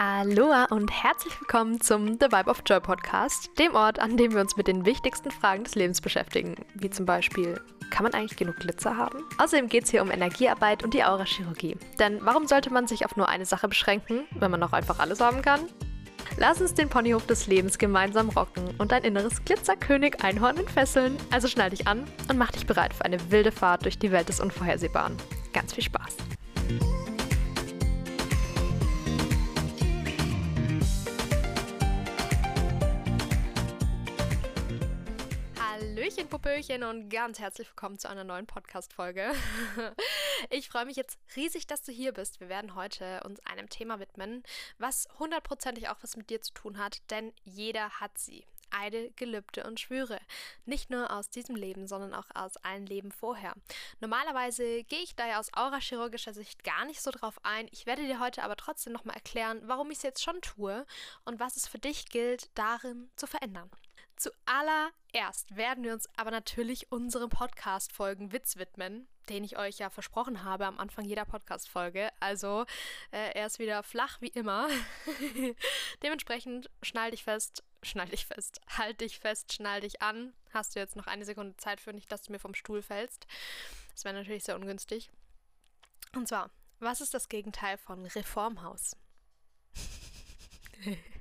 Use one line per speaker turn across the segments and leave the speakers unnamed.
Aloha und herzlich willkommen zum The Vibe of Joy Podcast, dem Ort, an dem wir uns mit den wichtigsten Fragen des Lebens beschäftigen, wie zum Beispiel, kann man eigentlich genug Glitzer haben? Außerdem geht es hier um Energiearbeit und die Aurachirurgie. Denn warum sollte man sich auf nur eine Sache beschränken, wenn man auch einfach alles haben kann? Lass uns den Ponyhof des Lebens gemeinsam rocken und dein inneres Glitzerkönig Einhorn entfesseln. Also schnall dich an und mach dich bereit für eine wilde Fahrt durch die Welt des Unvorhersehbaren. Ganz viel Spaß! Hallöchen, Popöchen und ganz herzlich willkommen zu einer neuen Podcast-Folge. Ich freue mich jetzt riesig, dass du hier bist. Wir werden heute uns einem Thema widmen, was hundertprozentig auch was mit dir zu tun hat, denn jeder hat sie. Eide, Gelübde und Schwüre. Nicht nur aus diesem Leben, sondern auch aus allen Leben vorher. Normalerweise gehe ich da ja aus aurachirurgischer Sicht gar nicht so drauf ein. Ich werde dir heute aber trotzdem nochmal erklären, warum ich es jetzt schon tue und was es für dich gilt, darin zu verändern. Zuallererst werden wir uns aber natürlich unseren Podcast-Folgen Witz widmen, den ich euch ja versprochen habe am Anfang jeder Podcast-Folge. Also äh, er ist wieder flach wie immer. Dementsprechend schnall dich fest, schnall dich fest, halt dich fest, schnall dich an. Hast du jetzt noch eine Sekunde Zeit für nicht, dass du mir vom Stuhl fällst. Das wäre natürlich sehr ungünstig. Und zwar, was ist das Gegenteil von Reformhaus?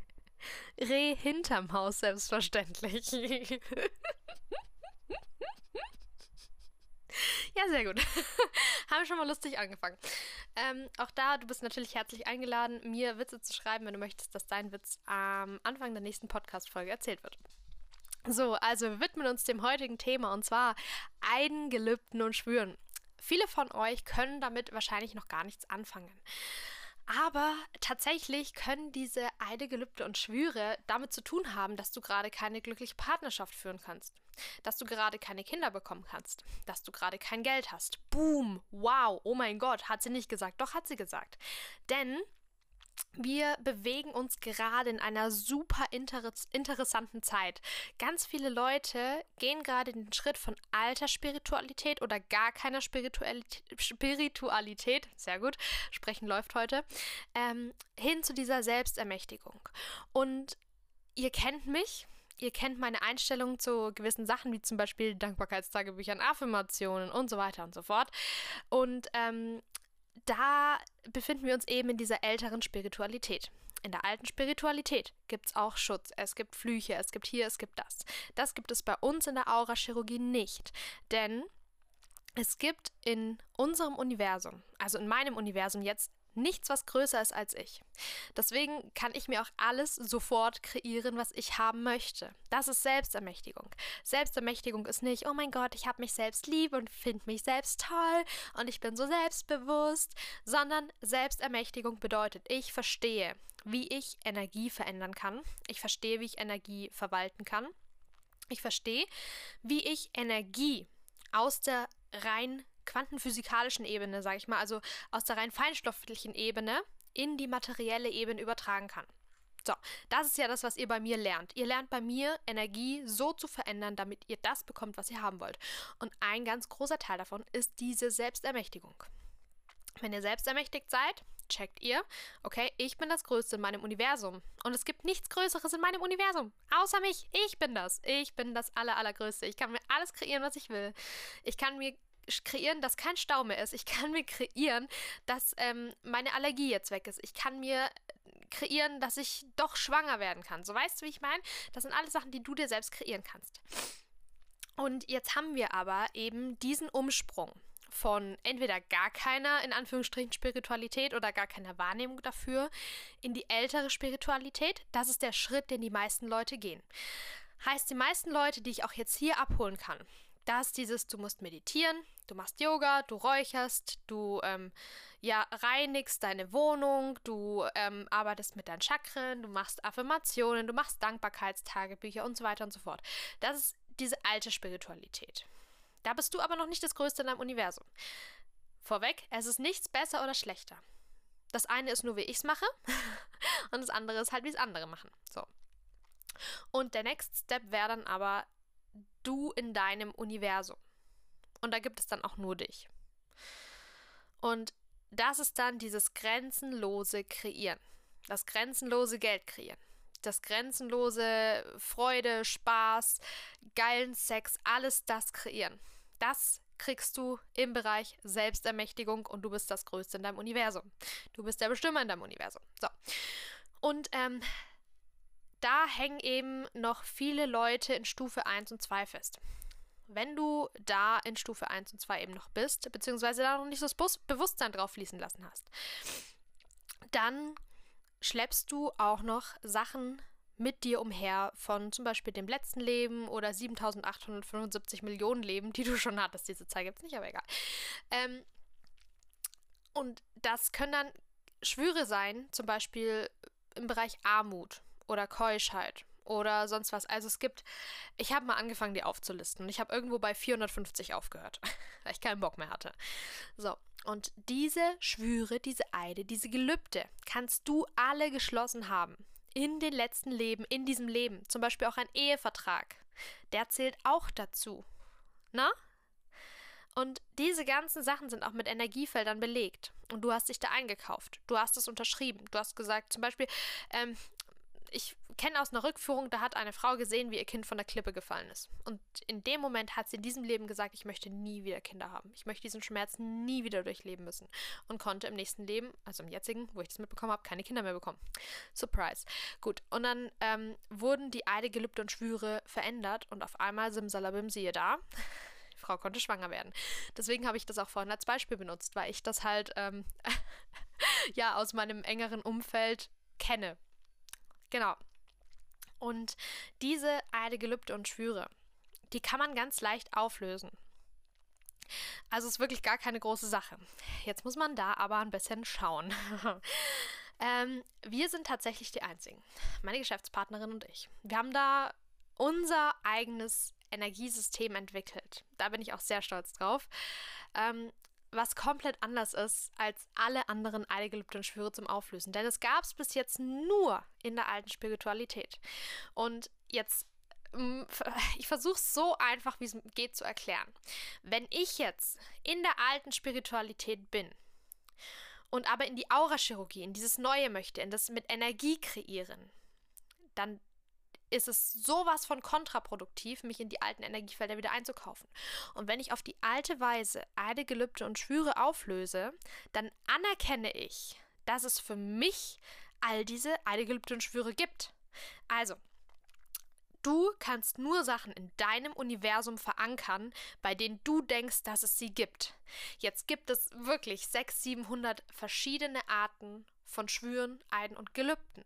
Reh hinterm Haus, selbstverständlich. ja, sehr gut. Haben wir schon mal lustig angefangen. Ähm, auch da, du bist natürlich herzlich eingeladen, mir Witze zu schreiben, wenn du möchtest, dass dein Witz am Anfang der nächsten Podcast-Folge erzählt wird. So, also wir widmen uns dem heutigen Thema und zwar Eiden, Gelübden und Schwüren. Viele von euch können damit wahrscheinlich noch gar nichts anfangen. Aber tatsächlich können diese Eide, Gelübde und Schwüre damit zu tun haben, dass du gerade keine glückliche Partnerschaft führen kannst. Dass du gerade keine Kinder bekommen kannst. Dass du gerade kein Geld hast. Boom! Wow! Oh mein Gott! Hat sie nicht gesagt. Doch, hat sie gesagt. Denn wir bewegen uns gerade in einer super inter interessanten Zeit. Ganz viele Leute gehen gerade den Schritt von alter Spiritualität oder gar keiner Spiritualität, Spiritualität sehr gut, sprechen läuft heute, ähm, hin zu dieser Selbstermächtigung. Und ihr kennt mich, ihr kennt meine Einstellung zu gewissen Sachen, wie zum Beispiel Dankbarkeitstagebüchern, Affirmationen und so weiter und so fort. Und ähm, da befinden wir uns eben in dieser älteren Spiritualität. In der alten Spiritualität gibt es auch Schutz, es gibt Flüche, es gibt hier, es gibt das. Das gibt es bei uns in der Aurachirurgie nicht, denn es gibt in unserem Universum, also in meinem Universum jetzt, nichts, was größer ist als ich. Deswegen kann ich mir auch alles sofort kreieren, was ich haben möchte. Das ist Selbstermächtigung. Selbstermächtigung ist nicht, oh mein Gott, ich habe mich selbst lieb und finde mich selbst toll und ich bin so selbstbewusst, sondern Selbstermächtigung bedeutet, ich verstehe, wie ich Energie verändern kann. Ich verstehe, wie ich Energie verwalten kann. Ich verstehe, wie ich Energie aus der rein quantenphysikalischen Ebene, sage ich mal, also aus der rein feinstofflichen Ebene in die materielle Ebene übertragen kann. So, das ist ja das, was ihr bei mir lernt. Ihr lernt bei mir Energie so zu verändern, damit ihr das bekommt, was ihr haben wollt. Und ein ganz großer Teil davon ist diese Selbstermächtigung. Wenn ihr selbstermächtigt seid, checkt ihr, okay, ich bin das Größte in meinem Universum. Und es gibt nichts Größeres in meinem Universum, außer mich. Ich bin das. Ich bin das Aller, Allergrößte. Ich kann mir alles kreieren, was ich will. Ich kann mir kreieren, dass kein Stau mehr ist. Ich kann mir kreieren, dass ähm, meine Allergie jetzt weg ist. Ich kann mir kreieren, dass ich doch schwanger werden kann. So weißt du, wie ich meine? Das sind alles Sachen, die du dir selbst kreieren kannst. Und jetzt haben wir aber eben diesen Umsprung von entweder gar keiner, in Anführungsstrichen, Spiritualität oder gar keiner Wahrnehmung dafür in die ältere Spiritualität. Das ist der Schritt, den die meisten Leute gehen. Heißt, die meisten Leute, die ich auch jetzt hier abholen kann, dass dieses, du musst meditieren, du machst Yoga, du räucherst, du ähm, ja, reinigst deine Wohnung, du ähm, arbeitest mit deinen Chakren, du machst Affirmationen, du machst Dankbarkeitstagebücher und so weiter und so fort. Das ist diese alte Spiritualität. Da bist du aber noch nicht das Größte in deinem Universum. Vorweg, es ist nichts besser oder schlechter. Das eine ist nur, wie ich es mache, und das andere ist halt, wie es andere machen. So. Und der Next Step wäre dann aber du in deinem Universum. Und da gibt es dann auch nur dich. Und das ist dann dieses grenzenlose Kreieren. das grenzenlose Geld kreieren, das grenzenlose Freude, Spaß, geilen Sex, alles das kreieren. Das kriegst du im Bereich Selbstermächtigung und du bist das Größte in deinem Universum. Du bist der Bestimmer in deinem Universum. So. Und ähm, da hängen eben noch viele Leute in Stufe 1 und 2 fest. Wenn du da in Stufe 1 und 2 eben noch bist, beziehungsweise da noch nicht so das Bewusstsein drauf fließen lassen hast, dann schleppst du auch noch Sachen mit dir umher von zum Beispiel dem letzten Leben oder 7875 Millionen Leben, die du schon hattest. Diese Zahl gibt es nicht, aber egal. Ähm, und das können dann Schwüre sein, zum Beispiel im Bereich Armut oder Keuschheit oder sonst was. Also es gibt, ich habe mal angefangen, die aufzulisten und ich habe irgendwo bei 450 aufgehört, weil ich keinen Bock mehr hatte. So, und diese Schwüre, diese Eide, diese Gelübde kannst du alle geschlossen haben. In den letzten Leben, in diesem Leben. Zum Beispiel auch ein Ehevertrag. Der zählt auch dazu. Na? Und diese ganzen Sachen sind auch mit Energiefeldern belegt. Und du hast dich da eingekauft. Du hast es unterschrieben. Du hast gesagt, zum Beispiel, ähm, ich kenne aus einer Rückführung, da hat eine Frau gesehen, wie ihr Kind von der Klippe gefallen ist. Und in dem Moment hat sie in diesem Leben gesagt, ich möchte nie wieder Kinder haben. Ich möchte diesen Schmerz nie wieder durchleben müssen. Und konnte im nächsten Leben, also im jetzigen, wo ich das mitbekommen habe, keine Kinder mehr bekommen. Surprise. Gut, und dann ähm, wurden die Eide, Gelübde und Schwüre verändert und auf einmal simsalabim siehe da. Die Frau konnte schwanger werden. Deswegen habe ich das auch vorhin als Beispiel benutzt, weil ich das halt ähm, ja aus meinem engeren Umfeld kenne. Genau. Und diese Eide, Gelübde und Schwüre, die kann man ganz leicht auflösen. Also ist wirklich gar keine große Sache. Jetzt muss man da aber ein bisschen schauen. ähm, wir sind tatsächlich die Einzigen, meine Geschäftspartnerin und ich. Wir haben da unser eigenes Energiesystem entwickelt. Da bin ich auch sehr stolz drauf. Ähm, was komplett anders ist als alle anderen Eidgelübde und Schwüre zum Auflösen. Denn es gab es bis jetzt nur in der alten Spiritualität. Und jetzt, mm, ich versuche es so einfach, wie es geht, zu erklären. Wenn ich jetzt in der alten Spiritualität bin und aber in die Aurachirurgie, in dieses Neue möchte, in das mit Energie kreieren, dann ist es sowas von kontraproduktiv, mich in die alten Energiefelder wieder einzukaufen. Und wenn ich auf die alte Weise Eide, Gelübde und Schwüre auflöse, dann anerkenne ich, dass es für mich all diese Eide, Gelübde und Schwüre gibt. Also, du kannst nur Sachen in deinem Universum verankern, bei denen du denkst, dass es sie gibt. Jetzt gibt es wirklich 600, 700 verschiedene Arten von Schwüren, Eiden und Gelübden.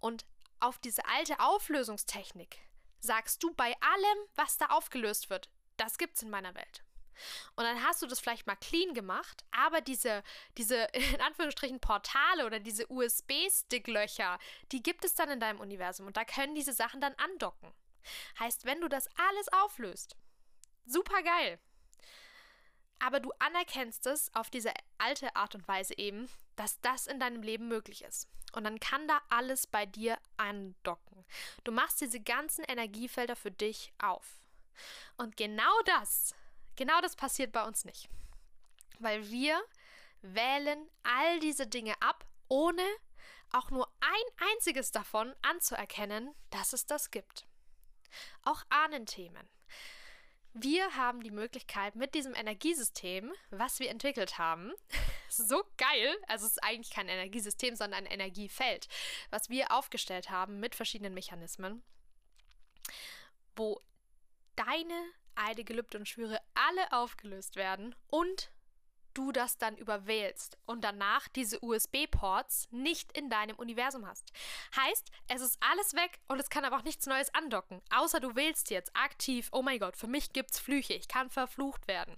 Und auf diese alte Auflösungstechnik sagst du bei allem, was da aufgelöst wird, das gibt's in meiner Welt. Und dann hast du das vielleicht mal clean gemacht, aber diese, diese in Anführungsstrichen Portale oder diese USB-Sticklöcher, die gibt es dann in deinem Universum und da können diese Sachen dann andocken. Heißt, wenn du das alles auflöst, super geil. Aber du anerkennst es auf diese alte Art und Weise eben, dass das in deinem Leben möglich ist. Und dann kann da alles bei dir andocken. Du machst diese ganzen Energiefelder für dich auf. Und genau das, genau das passiert bei uns nicht. Weil wir wählen all diese Dinge ab, ohne auch nur ein einziges davon anzuerkennen, dass es das gibt. Auch Ahnenthemen. Wir haben die Möglichkeit mit diesem Energiesystem, was wir entwickelt haben, so geil, also es ist eigentlich kein Energiesystem, sondern ein Energiefeld, was wir aufgestellt haben mit verschiedenen Mechanismen, wo deine Eide, Gelübde und Schwüre alle aufgelöst werden und du das dann überwählst und danach diese USB-Ports nicht in deinem Universum hast. Heißt, es ist alles weg und es kann aber auch nichts Neues andocken, außer du wählst jetzt aktiv, oh mein Gott, für mich gibt's Flüche, ich kann verflucht werden.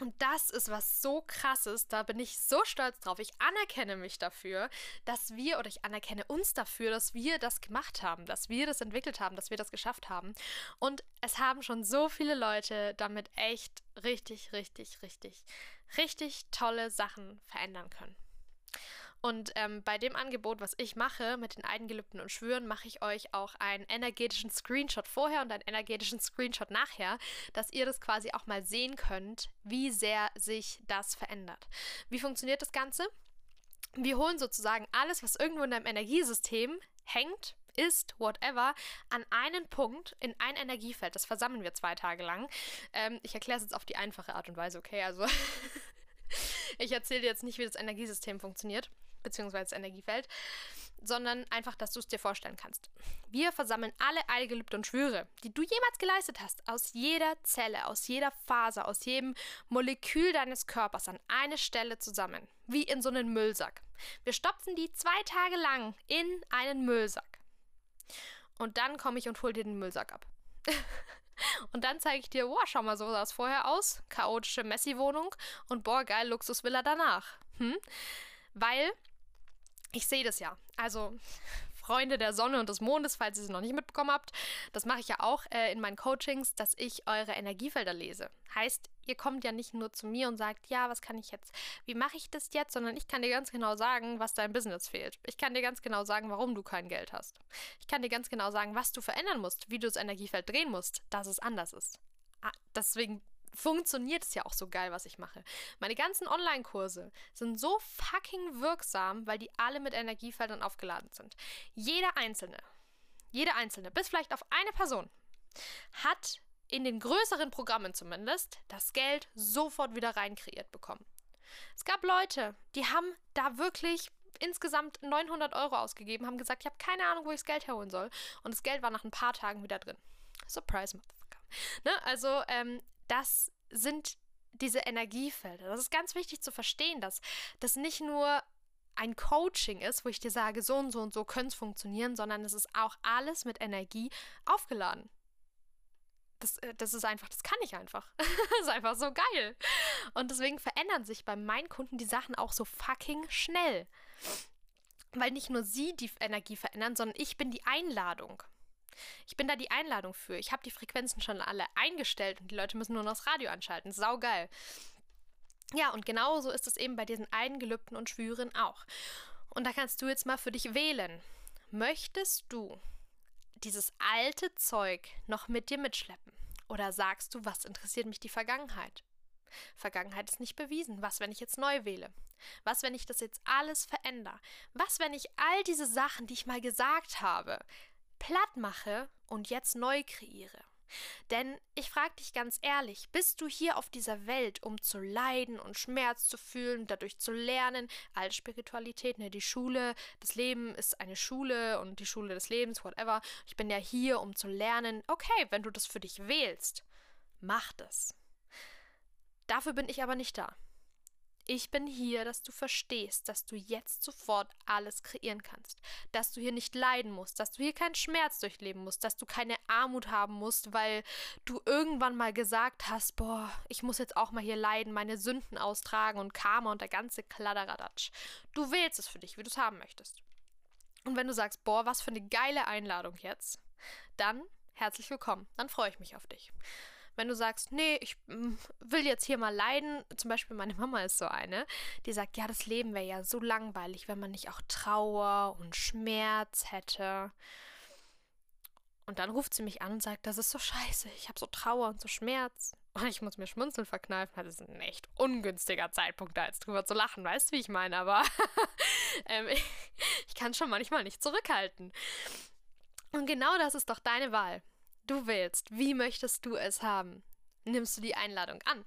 Und das ist was so krasses, da bin ich so stolz drauf. Ich anerkenne mich dafür, dass wir oder ich anerkenne uns dafür, dass wir das gemacht haben, dass wir das entwickelt haben, dass wir das geschafft haben. Und es haben schon so viele Leute damit echt richtig, richtig, richtig, richtig tolle Sachen verändern können. Und ähm, bei dem Angebot, was ich mache mit den Eigengelübden und Schwüren, mache ich euch auch einen energetischen Screenshot vorher und einen energetischen Screenshot nachher, dass ihr das quasi auch mal sehen könnt, wie sehr sich das verändert. Wie funktioniert das Ganze? Wir holen sozusagen alles, was irgendwo in deinem Energiesystem hängt, ist, whatever, an einen Punkt in ein Energiefeld. Das versammeln wir zwei Tage lang. Ähm, ich erkläre es jetzt auf die einfache Art und Weise, okay? Also ich erzähle dir jetzt nicht, wie das Energiesystem funktioniert, beziehungsweise das Energiefeld, sondern einfach, dass du es dir vorstellen kannst. Wir versammeln alle Eilgelübde und Schwüre, die du jemals geleistet hast, aus jeder Zelle, aus jeder Faser, aus jedem Molekül deines Körpers an eine Stelle zusammen, wie in so einen Müllsack. Wir stopfen die zwei Tage lang in einen Müllsack. Und dann komme ich und hole dir den Müllsack ab. und dann zeige ich dir, boah, schau mal, so sah es vorher aus. Chaotische Messi-Wohnung und boah, geil, Luxusvilla danach. Hm? Weil ich sehe das ja. Also Freunde der Sonne und des Mondes, falls ihr es noch nicht mitbekommen habt. Das mache ich ja auch äh, in meinen Coachings, dass ich eure Energiefelder lese. Heißt, ihr kommt ja nicht nur zu mir und sagt, ja, was kann ich jetzt, wie mache ich das jetzt, sondern ich kann dir ganz genau sagen, was dein Business fehlt. Ich kann dir ganz genau sagen, warum du kein Geld hast. Ich kann dir ganz genau sagen, was du verändern musst, wie du das Energiefeld drehen musst, dass es anders ist. Ah, deswegen funktioniert es ja auch so geil, was ich mache. Meine ganzen Online-Kurse sind so fucking wirksam, weil die alle mit Energiefeldern aufgeladen sind. Jeder einzelne, jede einzelne, bis vielleicht auf eine Person, hat in den größeren Programmen zumindest das Geld sofort wieder rein kreiert bekommen. Es gab Leute, die haben da wirklich insgesamt 900 Euro ausgegeben, haben gesagt, ich habe keine Ahnung, wo ich das Geld herholen soll. Und das Geld war nach ein paar Tagen wieder drin. Surprise, Motherfucker. Ne? Also, ähm, das sind diese Energiefelder. Das ist ganz wichtig zu verstehen, dass das nicht nur ein Coaching ist, wo ich dir sage, so und so und so können es funktionieren, sondern es ist auch alles mit Energie aufgeladen. Das, äh, das ist einfach, das kann ich einfach. das ist einfach so geil. Und deswegen verändern sich bei meinen Kunden die Sachen auch so fucking schnell. Weil nicht nur sie die Energie verändern, sondern ich bin die Einladung. Ich bin da die Einladung für. Ich habe die Frequenzen schon alle eingestellt und die Leute müssen nur noch das Radio anschalten. Sau geil. Ja, und genauso ist es eben bei diesen Eingelübden und Schwüren auch. Und da kannst du jetzt mal für dich wählen. Möchtest du dieses alte Zeug noch mit dir mitschleppen? Oder sagst du, was interessiert mich die Vergangenheit? Vergangenheit ist nicht bewiesen. Was, wenn ich jetzt neu wähle? Was, wenn ich das jetzt alles verändere? Was, wenn ich all diese Sachen, die ich mal gesagt habe, platt mache und jetzt neu kreiere. Denn ich frage dich ganz ehrlich, bist du hier auf dieser Welt, um zu leiden und Schmerz zu fühlen, dadurch zu lernen? Als Spiritualität, ne, die Schule, das Leben ist eine Schule und die Schule des Lebens, whatever. Ich bin ja hier, um zu lernen. Okay, wenn du das für dich wählst, mach das. Dafür bin ich aber nicht da. Ich bin hier, dass du verstehst, dass du jetzt sofort alles kreieren kannst, dass du hier nicht leiden musst, dass du hier keinen Schmerz durchleben musst, dass du keine Armut haben musst, weil du irgendwann mal gesagt hast, boah, ich muss jetzt auch mal hier leiden, meine Sünden austragen und Karma und der ganze Kladderadatsch. Du wählst es für dich, wie du es haben möchtest. Und wenn du sagst, boah, was für eine geile Einladung jetzt, dann herzlich willkommen, dann freue ich mich auf dich. Wenn du sagst, nee, ich mm, will jetzt hier mal leiden, zum Beispiel meine Mama ist so eine, die sagt, ja, das Leben wäre ja so langweilig, wenn man nicht auch Trauer und Schmerz hätte. Und dann ruft sie mich an und sagt, das ist so scheiße, ich habe so Trauer und so Schmerz. Und ich muss mir Schmunzeln verkneifen, das ist ein echt ungünstiger Zeitpunkt, da jetzt drüber zu lachen, weißt du, wie ich meine, aber ähm, ich, ich kann schon manchmal nicht zurückhalten. Und genau das ist doch deine Wahl du willst. Wie möchtest du es haben? Nimmst du die Einladung an?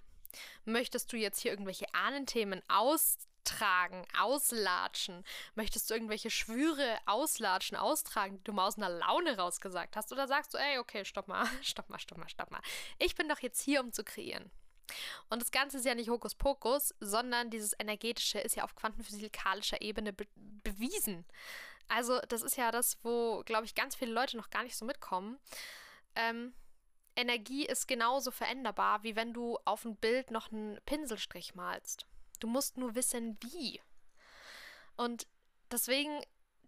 Möchtest du jetzt hier irgendwelche Ahnenthemen austragen, auslatschen? Möchtest du irgendwelche Schwüre auslatschen, austragen, die du mal aus einer Laune rausgesagt hast? Oder sagst du, ey, okay, stopp mal, stopp mal, stopp mal, stopp mal. Ich bin doch jetzt hier, um zu kreieren. Und das Ganze ist ja nicht Hokuspokus, sondern dieses Energetische ist ja auf quantenphysikalischer Ebene be bewiesen. Also, das ist ja das, wo, glaube ich, ganz viele Leute noch gar nicht so mitkommen ähm, Energie ist genauso veränderbar, wie wenn du auf ein Bild noch einen Pinselstrich malst. Du musst nur wissen, wie. Und deswegen,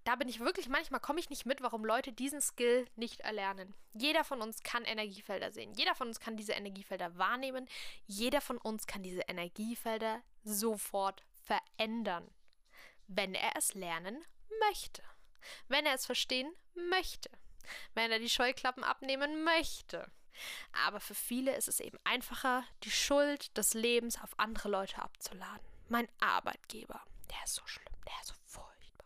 da bin ich wirklich, manchmal komme ich nicht mit, warum Leute diesen Skill nicht erlernen. Jeder von uns kann Energiefelder sehen. Jeder von uns kann diese Energiefelder wahrnehmen. Jeder von uns kann diese Energiefelder sofort verändern, wenn er es lernen möchte. Wenn er es verstehen möchte wenn er die Scheuklappen abnehmen möchte. Aber für viele ist es eben einfacher, die Schuld des Lebens auf andere Leute abzuladen. Mein Arbeitgeber, der ist so schlimm, der ist so furchtbar.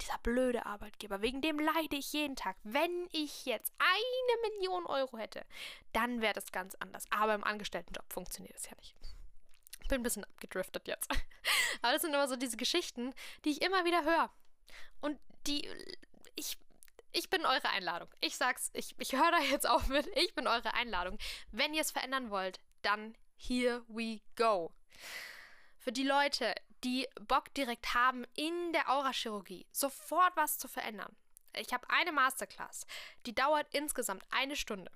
Dieser blöde Arbeitgeber, wegen dem leide ich jeden Tag. Wenn ich jetzt eine Million Euro hätte, dann wäre das ganz anders. Aber im Angestelltenjob funktioniert das ja nicht. Bin ein bisschen abgedriftet jetzt. Aber das sind immer so diese Geschichten, die ich immer wieder höre. Und die, ich ich bin eure Einladung. Ich sag's, ich, ich höre da jetzt auf mit. Ich bin eure Einladung. Wenn ihr es verändern wollt, dann here we go. Für die Leute, die Bock direkt haben, in der Aurachirurgie sofort was zu verändern. Ich habe eine Masterclass, die dauert insgesamt eine Stunde.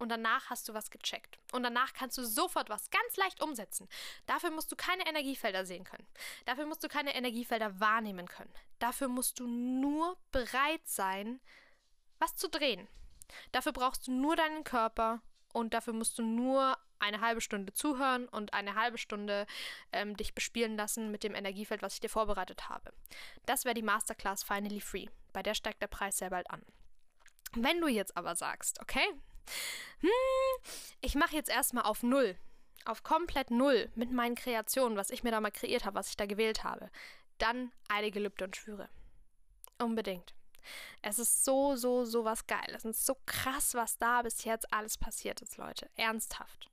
Und danach hast du was gecheckt. Und danach kannst du sofort was ganz leicht umsetzen. Dafür musst du keine Energiefelder sehen können. Dafür musst du keine Energiefelder wahrnehmen können. Dafür musst du nur bereit sein, was zu drehen. Dafür brauchst du nur deinen Körper und dafür musst du nur eine halbe Stunde zuhören und eine halbe Stunde ähm, dich bespielen lassen mit dem Energiefeld, was ich dir vorbereitet habe. Das wäre die Masterclass Finally Free. Bei der steigt der Preis sehr bald an. Wenn du jetzt aber sagst, okay, hm, ich mache jetzt erstmal auf Null, auf komplett Null mit meinen Kreationen, was ich mir da mal kreiert habe, was ich da gewählt habe, dann Eide, Gelübde und Schwüre. Unbedingt. Es ist so, so, so was Geiles. Es ist so krass, was da bis jetzt alles passiert ist, Leute. Ernsthaft.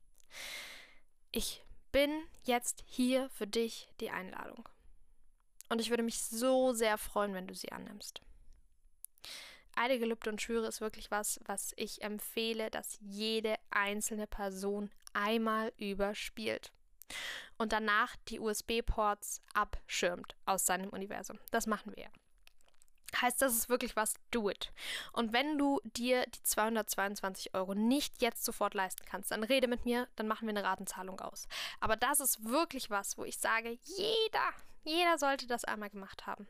Ich bin jetzt hier für dich die Einladung. Und ich würde mich so sehr freuen, wenn du sie annimmst. Eide, Gelübde und Schwüre ist wirklich was, was ich empfehle, dass jede einzelne Person einmal überspielt und danach die USB-Ports abschirmt aus seinem Universum. Das machen wir ja. Heißt, das ist wirklich was, do it. Und wenn du dir die 222 Euro nicht jetzt sofort leisten kannst, dann rede mit mir, dann machen wir eine Ratenzahlung aus. Aber das ist wirklich was, wo ich sage, jeder, jeder sollte das einmal gemacht haben.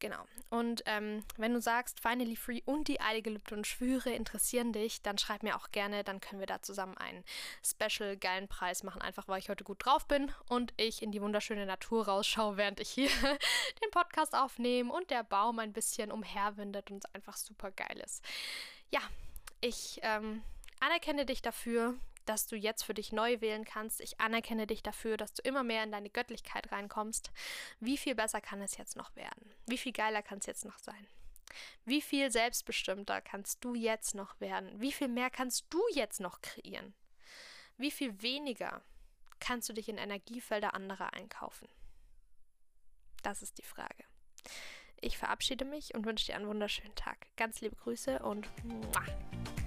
Genau. Und ähm, wenn du sagst, Finally Free und die Eigelübde und Schwüre interessieren dich, dann schreib mir auch gerne, dann können wir da zusammen einen special geilen Preis machen, einfach weil ich heute gut drauf bin und ich in die wunderschöne Natur rausschaue, während ich hier den Podcast aufnehme und der Baum ein bisschen umherwindet und es einfach super geil ist. Ja, ich ähm, anerkenne dich dafür, dass du jetzt für dich neu wählen kannst. Ich anerkenne dich dafür, dass du immer mehr in deine Göttlichkeit reinkommst. Wie viel besser kann es jetzt noch werden? Wie viel geiler kann es jetzt noch sein? Wie viel selbstbestimmter kannst du jetzt noch werden? Wie viel mehr kannst du jetzt noch kreieren? Wie viel weniger kannst du dich in Energiefelder anderer einkaufen? Das ist die Frage. Ich verabschiede mich und wünsche dir einen wunderschönen Tag. Ganz liebe Grüße und muah.